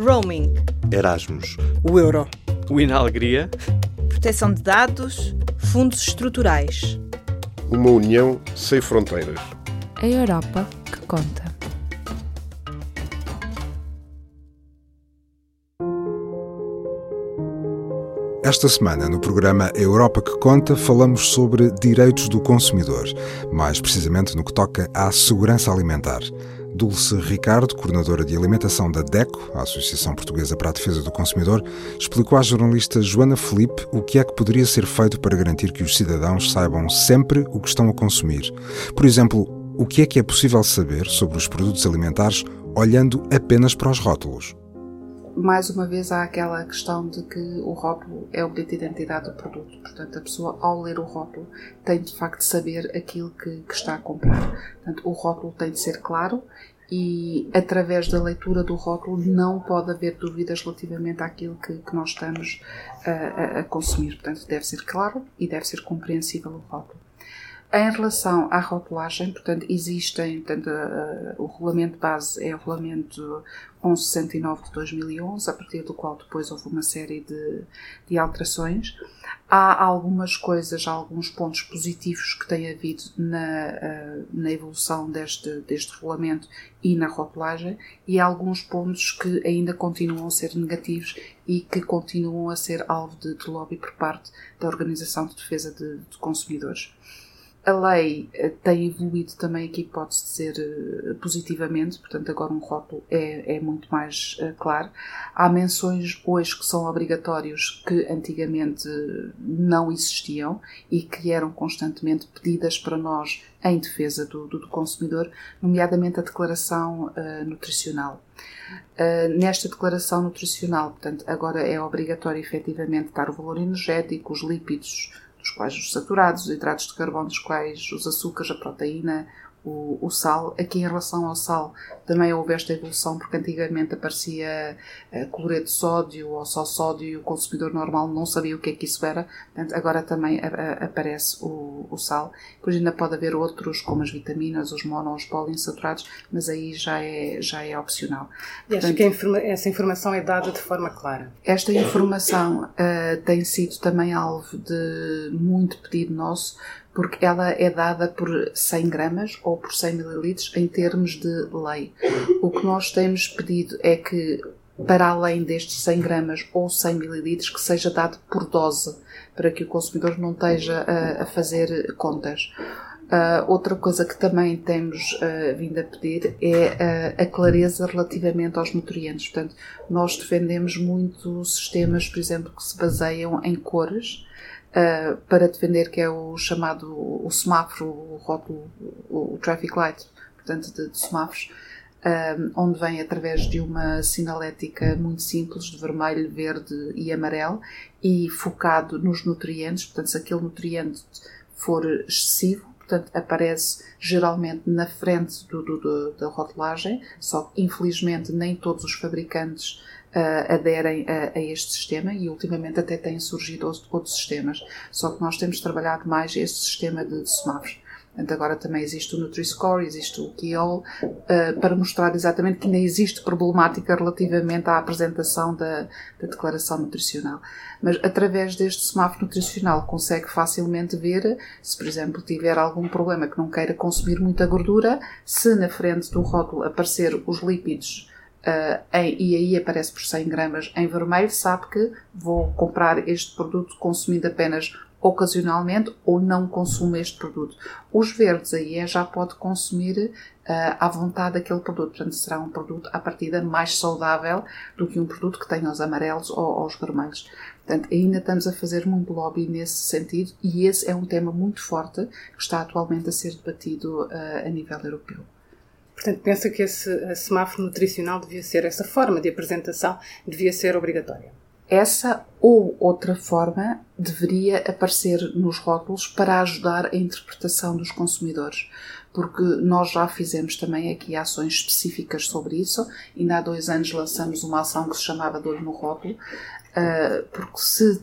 Roaming. Erasmus. O euro. O Inalegria. Proteção de dados. Fundos estruturais. Uma união sem fronteiras. A Europa que conta. Esta semana, no programa Europa que Conta, falamos sobre direitos do consumidor, mais precisamente no que toca à segurança alimentar. Dulce Ricardo, coordenadora de alimentação da DECO, a Associação Portuguesa para a Defesa do Consumidor, explicou à jornalista Joana Felipe o que é que poderia ser feito para garantir que os cidadãos saibam sempre o que estão a consumir. Por exemplo, o que é que é possível saber sobre os produtos alimentares olhando apenas para os rótulos? Mais uma vez há aquela questão de que o rótulo é o bilhete de identidade do produto. Portanto, a pessoa, ao ler o rótulo, tem de facto de saber aquilo que, que, está a comprar. Portanto, o rótulo tem de ser claro e, através da leitura do rótulo, não pode haver dúvidas relativamente àquilo que, que nós estamos a, a, a consumir. Portanto, deve ser claro e deve ser compreensível o rótulo. Em relação à rotulagem, portanto, existem, portanto, uh, o regulamento base é o regulamento 1169 de 2011, a partir do qual depois houve uma série de, de alterações. Há algumas coisas, alguns pontos positivos que têm havido na, uh, na evolução deste, deste regulamento e na rotulagem, e há alguns pontos que ainda continuam a ser negativos e que continuam a ser alvo de, de lobby por parte da Organização de Defesa de, de Consumidores. A lei eh, tem evoluído também aqui, pode-se dizer eh, positivamente, portanto, agora um rótulo é, é muito mais uh, claro. Há menções hoje que são obrigatórios que antigamente não existiam e que eram constantemente pedidas para nós em defesa do, do, do consumidor, nomeadamente a declaração uh, nutricional. Uh, nesta declaração nutricional, portanto, agora é obrigatório efetivamente dar o valor energético, os lípidos, dos quais os saturados, os hidratos de carbono, dos quais os açúcares, a proteína, o, o, sal. Aqui, em relação ao sal, também houve esta evolução, porque antigamente aparecia uh, cloreto de sódio ou só sódio e o consumidor normal não sabia o que é que isso era. Portanto, agora também a, a, aparece o, o, sal. Depois ainda pode haver outros, como as vitaminas, os mono os poliinsaturados, mas aí já é, já é opcional. E acho que informa essa informação é dada de forma clara? Esta informação uh, tem sido também alvo de muito pedido nosso, porque ela é dada por 100 gramas ou por 100 mililitros em termos de lei. O que nós temos pedido é que, para além destes 100 gramas ou 100 mililitros, que seja dado por dose, para que o consumidor não esteja a, a fazer contas. Uh, outra coisa que também temos uh, vindo a pedir é uh, a clareza relativamente aos nutrientes. Portanto, nós defendemos muito sistemas, por exemplo, que se baseiam em cores, uh, para defender que é o chamado o semáforo, o rótulo, o, o traffic light, portanto de, de semáforos, eh, onde vem através de uma sinalética muito simples de vermelho, verde e amarelo e focado nos nutrientes, portanto se aquele nutriente for excessivo, portanto aparece geralmente na frente do, do, do, da rotulagem, só que infelizmente nem todos os fabricantes uh, aderem a, a, este sistema e ultimamente até têm surgido outros sistemas. Só que nós temos trabalhado mais este sistema de, de semáforos. Portanto, agora também existe o Nutri-Score, existe o Kiol, uh, para mostrar exatamente que ainda existe problemática relativamente à apresentação da, da, declaração nutricional. Mas através deste semáforo nutricional consegue facilmente ver se, por exemplo, tiver algum problema que não queira consumir muita gordura, se na frente do rótulo aparecer os lípidos Uh, em, e aí aparece por 100 gramas em vermelho, sabe que vou comprar este produto consumindo apenas ocasionalmente ou não consumo este produto. Os verdes aí é, já pode consumir uh, à vontade aquele produto, portanto será um produto à partida mais saudável do que um produto que tenha os amarelos ou, ou os vermelhos. Portanto, ainda estamos a fazer muito lobby nesse sentido e esse é um tema muito forte que está atualmente a ser debatido uh, a nível europeu. Portanto, pensa que esse semáforo nutricional devia ser, essa forma de apresentação devia ser obrigatória? Essa ou outra forma deveria aparecer nos rótulos para ajudar a interpretação dos consumidores, porque nós já fizemos também aqui ações específicas sobre isso. Ainda há dois anos lançamos uma ação que se chamava Dor no Rótulo, ah, porque se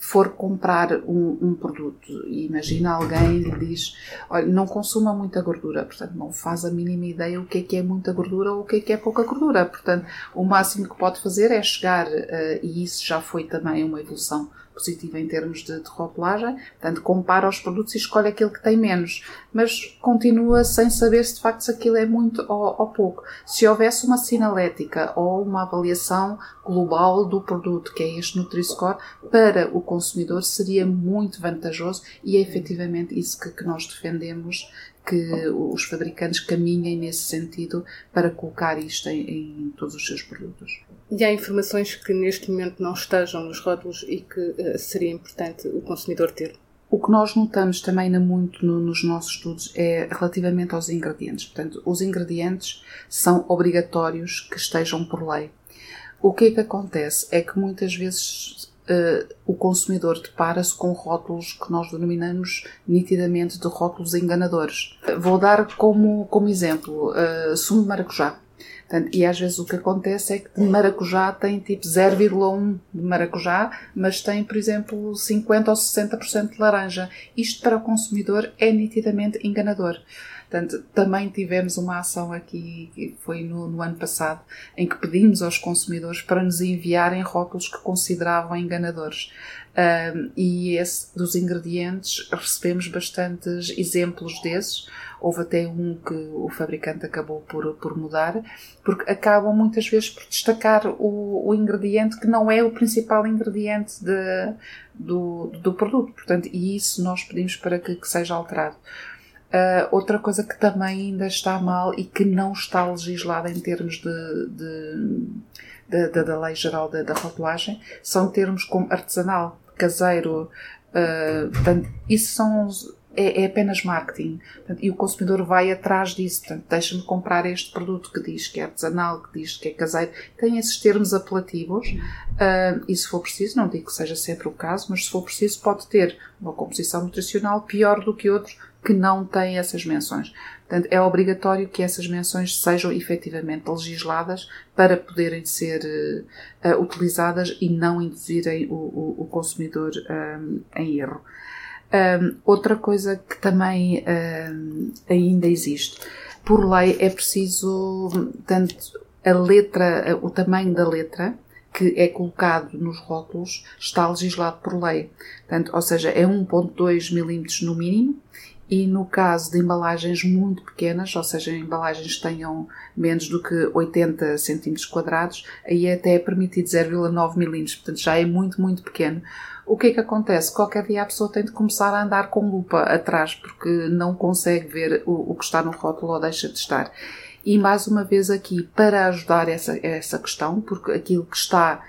for comprar um, um produto. E imagina alguém lhe diz, olha, não consuma muita gordura, portanto não faz a mínima ideia o que é que é muita gordura ou o que é que é pouca gordura, portanto o máximo que pode fazer é chegar, uh, e isso já foi também uma evolução positiva em termos de, de rotulagem, portanto compara os produtos e escolhe aquele que tem menos, mas continua sem saber se de facto se aquilo é muito ou, ou pouco. Se houvesse uma sinalética ou uma avaliação global do produto, que é este Nutri-Score, para o consumidor seria muito vantajoso e é efetivamente isso que, que nós defendemos que os fabricantes caminhem nesse sentido para colocar isto em, em, todos os seus produtos. E há informações que neste momento não estejam nos rótulos e que uh, seria importante o consumidor ter? O que nós notamos também muito no, nos nossos estudos é relativamente aos ingredientes. Portanto, os ingredientes são obrigatórios que estejam por lei. O que é que acontece? É que muitas vezes uh, o consumidor depara-se com rótulos que nós denominamos nitidamente de rótulos enganadores. Vou dar como, como exemplo uh, sumo de maracujá. Portanto, e às vezes o que acontece é que de maracujá tem tipo 0,1 de maracujá, mas tem, por exemplo, 50% ou 60% de laranja. Isto para o consumidor é nitidamente enganador. Portanto, também tivemos uma ação aqui, que foi no, no, ano passado, em que pedimos aos consumidores para nos enviarem rótulos que consideravam enganadores. Um, e esse dos ingredientes recebemos bastantes exemplos desses. Houve até um que o fabricante acabou por, por mudar, porque acabam muitas vezes por destacar o, o ingrediente que não é o principal ingrediente de, do, do produto. Portanto, e isso nós pedimos para que, que seja alterado. Uh, outra coisa que também ainda está mal e que não está legislada em termos de, de, de, de da lei geral da, rotulagem são termos como artesanal, caseiro. Uh, portanto, isso são é, é, apenas marketing. Portanto, e o consumidor vai atrás disso. Portanto, deixa-me comprar este produto que diz que é artesanal, que diz que é caseiro. Tem esses termos apelativos. Uh, e se for preciso, não digo que seja sempre o caso, mas se for preciso, pode ter uma composição nutricional pior do que outros que não têm essas menções. Portanto, é obrigatório que essas menções sejam efetivamente legisladas para poderem ser uh, utilizadas e não induzirem o, o, o consumidor um, em erro. Um, outra coisa que também um, ainda existe, por lei é preciso, tanto a letra, o tamanho da letra, que é colocado nos rótulos está legislado por lei. Portanto, ou seja, é 1.2 milímetros no mínimo e no caso de embalagens muito pequenas, ou seja, embalagens que tenham menos do que 80 centímetros quadrados, aí até é permitido 0,9 milímetros, portanto já é muito, muito pequeno. O que é que acontece? Qualquer dia a pessoa tem de começar a andar com lupa atrás porque não consegue ver o, o que está no rótulo ou deixa de estar. E mais uma vez aqui, para ajudar essa, essa questão, porque aquilo que está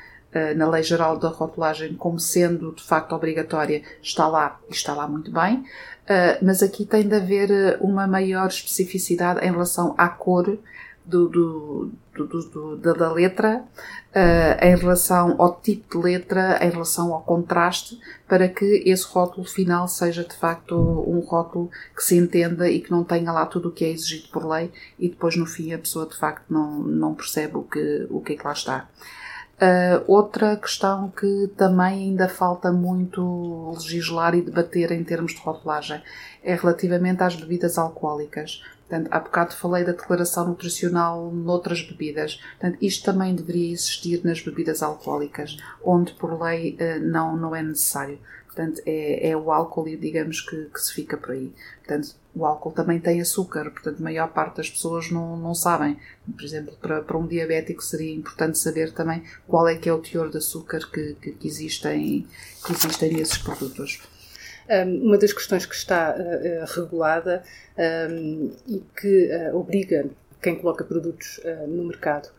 na Lei Geral da Rotulagem como sendo de facto obrigatória está lá e está lá muito bem, Uh, mas aqui tem de haver eh, uma maior especificidade em relação à cor do, do, do, da, letra, em relação ao tipo de letra, em relação ao contraste, para que esse rótulo final seja de facto um rótulo que se entenda e que não tenha lá tudo o que é exigido por lei e depois no fim a pessoa de facto não, não percebe o que, o que é que lá está. Uh, outra questão que também ainda falta muito legislar e debater em termos de rotulagem é relativamente às bebidas alcoólicas. Portanto, há bocado falei da declaração nutricional noutras bebidas. Portanto, isto também deveria existir nas bebidas alcoólicas, onde por lei uh, não, não é necessário. Portanto, é, é o álcool, digamos, que, que se fica por aí. Portanto, o álcool também tem açúcar, portanto, a maior parte das pessoas não, não sabem. Por exemplo, para, para um diabético seria importante saber também qual é que é o teor de açúcar que, que, que existem, que existem nesses produtos. Uma das questões que está uh, regulada um, e que uh, obriga quem coloca produtos uh, no mercado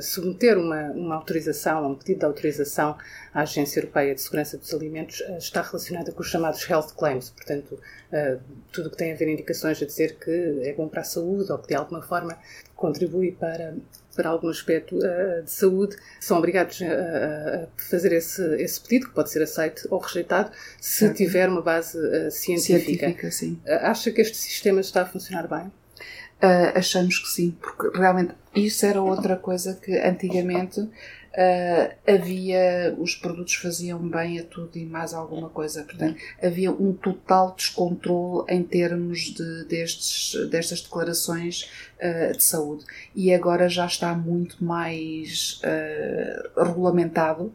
submeter uma, uma autorização, um pedido de autorização à Agência Europeia de Segurança dos Alimentos uh, está relacionada com os chamados health claims, portanto, uh, tudo que tem a ver indicações a dizer que é bom para a saúde ou que de alguma forma contribui para, para algum aspecto de saúde, são obrigados a, fazer esse, esse pedido, que pode ser aceito ou rejeitado, se certo. tiver uma base científica. científica acha que este sistema está a funcionar bem? Uh, achamos que sim, porque realmente isso era outra coisa que antigamente uh, havia os produtos faziam bem a tudo e mais alguma coisa. Portanto, havia um total descontrole em termos de, destes, destas declarações uh, de saúde. E agora já está muito mais regulamentado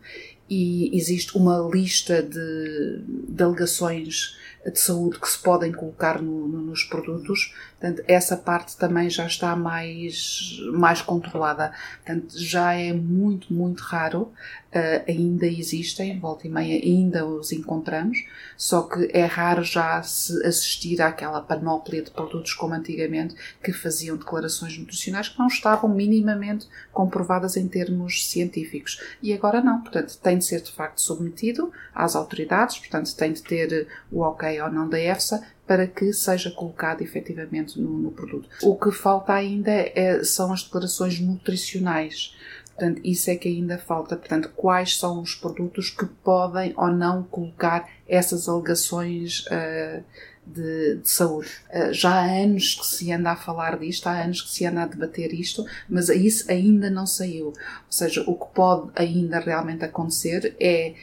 e existe uma lista de, de alegações de saúde que se podem colocar no, no, nos produtos. Portanto, essa parte também já está mais, mais controlada. Portanto, já é muito, muito raro uh, ainda existem, volta e meia ainda os encontramos, só que é raro já se assistir àquela panóplia de produtos como antigamente que faziam declarações nutricionais que não estavam minimamente comprovadas em termos científicos. E agora não, portanto, tem de ser de facto submetido às autoridades, portanto, tem de ter o ok ou não da EFSA para que seja colocado efetivamente no, no produto. O que falta ainda é, são as declarações nutricionais. Portanto, isso é que ainda falta. Portanto, quais são os produtos que podem ou não colocar essas alegações uh, de, de, saúde. Uh, já há anos que se anda a falar disto, há anos que se anda a debater isto, mas isso ainda não saiu. Ou seja, o que pode ainda realmente acontecer é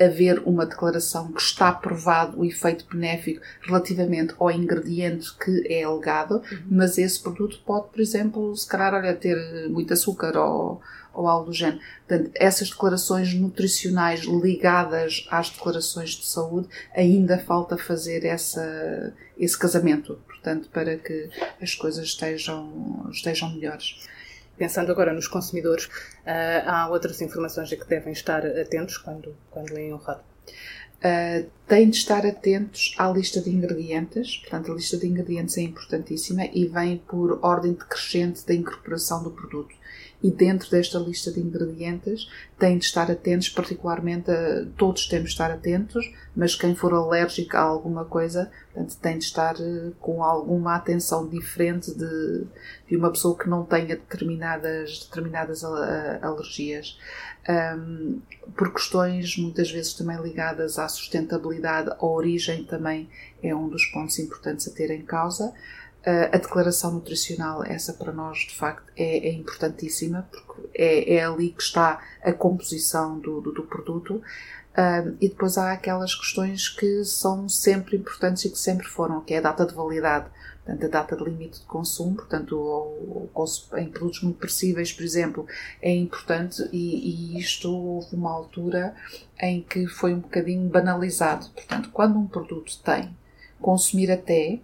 haver uma declaração que está provado o efeito benéfico relativamente ao ingrediente que é alegado, uhum. mas esse produto pode, por exemplo, se calhar, olha, ter muito açúcar ou ou algo do género. Portanto, essas declarações nutricionais ligadas às declarações de saúde, ainda falta fazer essa, esse casamento, portanto, para que as coisas estejam, estejam melhores. Pensando agora nos consumidores, uh, há outras informações a que devem estar atentos quando, quando leem o rótulo. Uh, têm de estar atentos à lista de ingredientes, portanto, a lista de ingredientes é importantíssima e vem por ordem decrescente da incorporação do produto e dentro desta lista de ingredientes têm de estar atentos, particularmente a, todos temos de estar atentos, mas quem for alérgico a alguma coisa, portanto, tem de estar eh, com alguma atenção diferente de, de uma pessoa que não tenha determinadas, determinadas alergias. Um, por questões muitas vezes também ligadas à sustentabilidade, a origem também é um dos pontos importantes a ter em causa a declaração nutricional, essa para nós de facto é, é importantíssima, porque é, é, ali que está a composição do, do, do produto. E depois há aquelas questões que são sempre importantes e que sempre foram, que é a data de validade, portanto, a data de limite de consumo, portanto, o, o, em produtos muito perecíveis, por exemplo, é importante e, e isto houve uma altura em que foi um bocadinho banalizado. Portanto, quando um produto tem consumir até,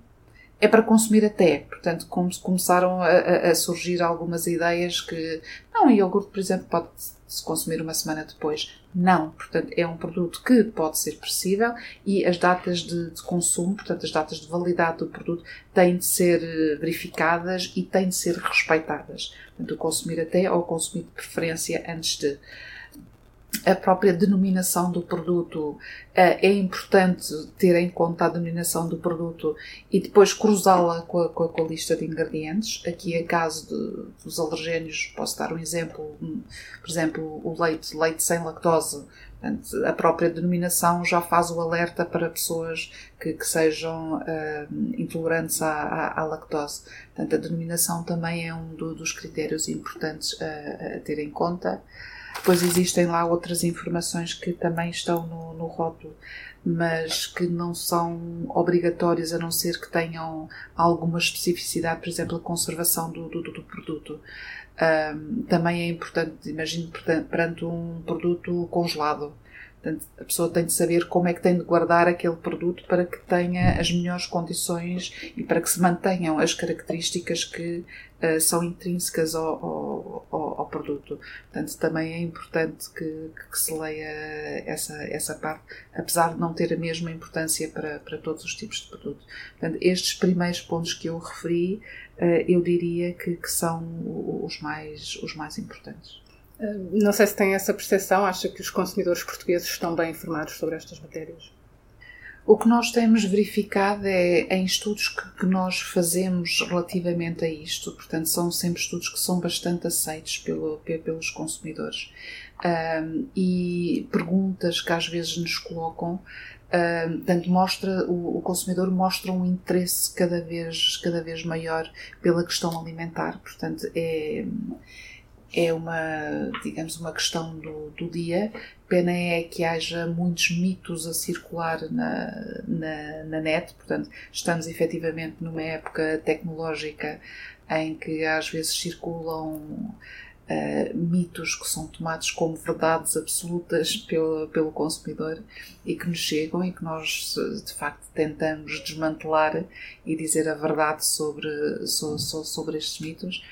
é para consumir até. Portanto, começaram a, a, surgir algumas ideias que, não, iogurte, por exemplo, pode-se consumir uma semana depois. Não, portanto, é um produto que pode ser perecível e as datas de, de, consumo, portanto, as datas de validade do produto têm de ser eh, verificadas e têm de ser respeitadas. Portanto, consumir até ou consumir de preferência antes de a própria denominação do produto eh, é importante ter em conta a denominação do produto e depois cruzá-la com, com, com a, lista de ingredientes. Aqui, em caso de, dos alergénios, posso dar um exemplo, por exemplo, o leite, leite sem lactose. Portanto, a própria denominação já faz o alerta para pessoas que, que sejam uh, intolerantes à, à, à, lactose. Portanto, a denominação também é um do, dos critérios importantes a, a ter em conta. Depois existem lá outras informações que também estão no, no rótulo, mas que não são obrigatórias a não ser que tenham alguma especificidade, por exemplo, a conservação do, do, do produto. Um, também é importante, imagino, perante um produto congelado. Portanto, a pessoa tem de saber como é que tem de guardar aquele produto para que tenha as melhores condições e para que se mantenham as características que uh, são intrínsecas ao, ao, ao, produto. Portanto, também é importante que, que, se leia essa, essa parte, apesar de não ter a mesma importância para, para todos os tipos de produto. Portanto, estes primeiros pontos que eu referi, uh, eu diria que, que são os mais, os mais importantes. Não sei se tem essa percepção, acha que os consumidores portugueses estão bem informados sobre estas matérias? O que nós temos verificado é em estudos que, que, nós fazemos relativamente a isto, portanto, são sempre estudos que são bastante aceitos pelo, pelos consumidores. Um, e perguntas que às vezes nos colocam, um, mostra, o, o, consumidor mostra um interesse cada vez, cada vez maior pela questão alimentar, portanto, é é uma, digamos, uma questão do, do dia. Pena é que haja muitos mitos a circular na, na, na net, portanto, estamos efetivamente numa época tecnológica em que às vezes circulam uh, mitos que são tomados como verdades absolutas pelo, pelo consumidor e que nos chegam e que nós de facto tentamos desmantelar e dizer a verdade sobre, sobre, sobre estes mitos.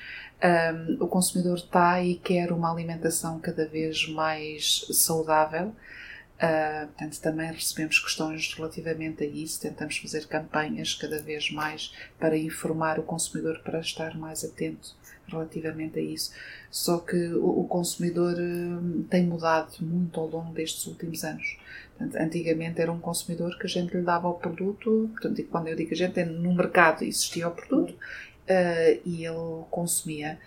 Um, o consumidor está e quer uma alimentação cada vez mais saudável. Uh, portanto, também recebemos questões relativamente a isso, tentamos fazer campanhas cada vez mais para informar o consumidor para estar mais atento relativamente a isso. Só que o, o consumidor uh, tem mudado muito ao longo destes últimos anos. Portanto, antigamente era um consumidor que a gente lhe dava o produto, portanto, quando eu digo a gente, é no mercado existia o produto uh, e ele consumia.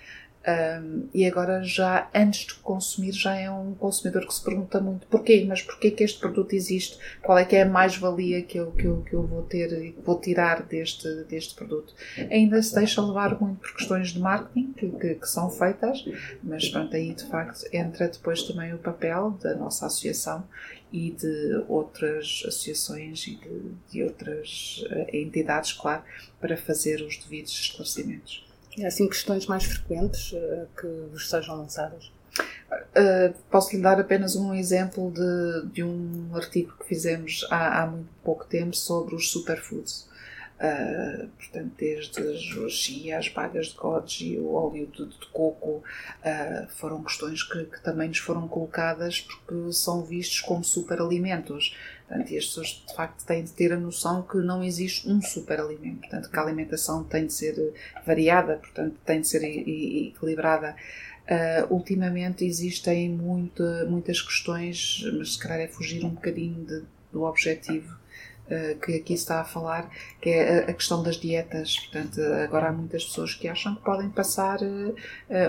Um, e agora já antes de consumir já é um consumidor que se pergunta muito porquê, mas porquê que este produto existe, qual é que é a mais-valia que eu, que, eu, que eu vou ter e vou tirar deste, deste produto. Ainda se deixa levar muito por questões de marketing que, que, que são feitas, mas pronto, aí de facto entra depois também o papel da nossa associação e de outras associações e de, de outras uh, entidades, claro, para fazer os devidos esclarecimentos. E há assim questões mais frequentes uh, que vos sejam lançadas? Uh, posso lhe dar apenas um exemplo de, de um artigo que fizemos há, há muito pouco tempo sobre os superfoods. Uh, portanto, desde as chia, as bagas de goji, o óleo de, de coco, uh, foram questões que, que, também nos foram colocadas porque são vistos como superalimentos. Portanto, e as pessoas de facto têm de ter a noção que não existe um superalimento, portanto, que a alimentação tem de ser variada, portanto, tem de ser equilibrada. Uh, ultimamente existem muita, muitas questões, mas se calhar é fugir um bocadinho de, do objetivo que aqui está a falar, que é a, questão das dietas. Portanto, agora há muitas pessoas que acham que podem passar uh,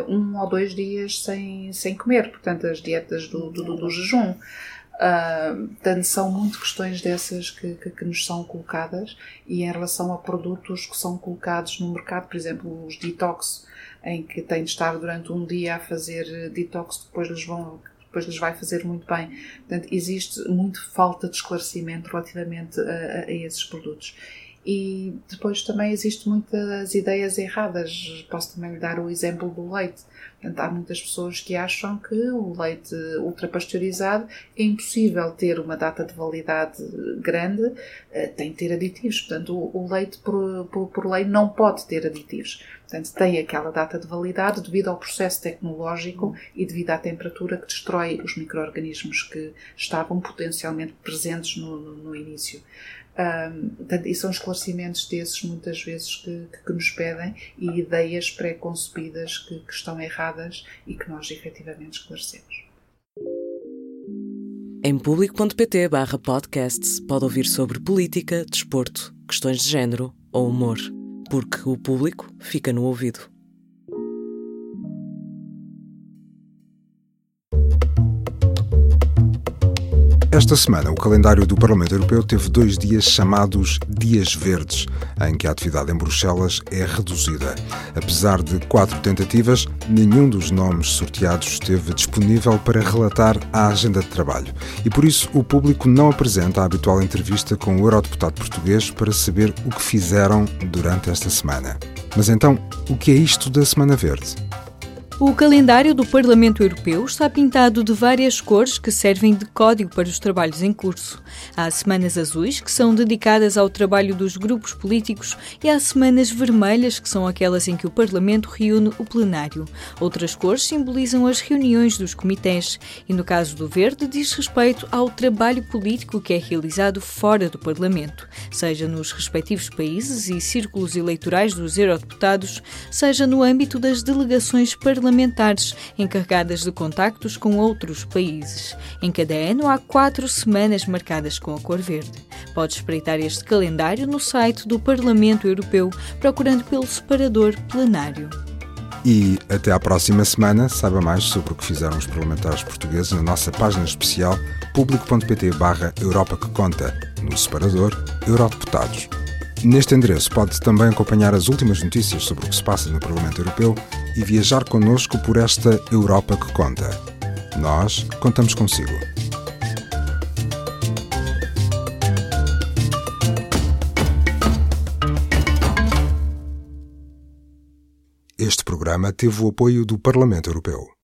um ou dois dias sem, sem comer, portanto, as dietas do, do, do, jejum. Uh, portanto, são muito questões dessas que, que, que, nos são colocadas e em relação a produtos que são colocados no mercado, por exemplo, os detox, em que têm de estar durante um dia a fazer detox, depois lhes vão depois lhes vai fazer muito bem. Portanto, existe muito falta de esclarecimento relativamente a, a esses produtos. E depois também existe muitas ideias erradas. Posso também lhe dar o exemplo do leite. Portanto, há muitas pessoas que acham que o leite ultrapasteurizado é impossível ter uma data de validade grande, eh, tem de ter aditivos. Portanto, o leite, por, por, por lei, não pode ter aditivos. Portanto, tem aquela data de validade devido ao processo tecnológico e devido à temperatura que destrói os micro-organismos que estavam potencialmente presentes no, no início. Portanto, e são esclarecimentos desses muitas vezes que, que, nos pedem e ideias pré-concebidas que, que, estão erradas e que nós efetivamente esclarecemos. Em público.pt barra podcasts pode ouvir sobre política, desporto, questões de género ou humor, porque o público fica no ouvido. Esta semana, o calendário do Parlamento Europeu teve dois dias chamados Dias Verdes, em que a atividade em Bruxelas é reduzida. Apesar de quatro tentativas, nenhum dos nomes sorteados esteve disponível para relatar a agenda de trabalho. E por isso, o público não apresenta a habitual entrevista com o eurodeputado português para saber o que fizeram durante esta semana. Mas então, o que é isto da Semana Verde? O calendário do Parlamento Europeu está pintado de várias cores que servem de código para os trabalhos em curso. Há semanas azuis, que são dedicadas ao trabalho dos grupos políticos, e há semanas vermelhas, que são aquelas em que o Parlamento reúne o plenário. Outras cores simbolizam as reuniões dos comitês, e no caso do verde, diz respeito ao trabalho político que é realizado fora do Parlamento, seja nos respectivos países e círculos eleitorais dos eurodeputados, seja no âmbito das delegações parlamentares parlamentares encarregadas de contactos com outros países. Em cada ano há quatro semanas marcadas com a cor verde. Pode espreitar este calendário no site do Parlamento Europeu procurando pelo separador plenário. E até à próxima semana, saiba mais sobre o que fizeram os parlamentares portugueses na nossa página especial público.pt barra Europa que Conta, no separador Eurodeputados. Neste endereço pode também acompanhar as últimas notícias sobre o que se passa no Parlamento Europeu e viajar connosco por esta Europa que conta. Nós contamos consigo. Este programa teve o apoio do Parlamento Europeu.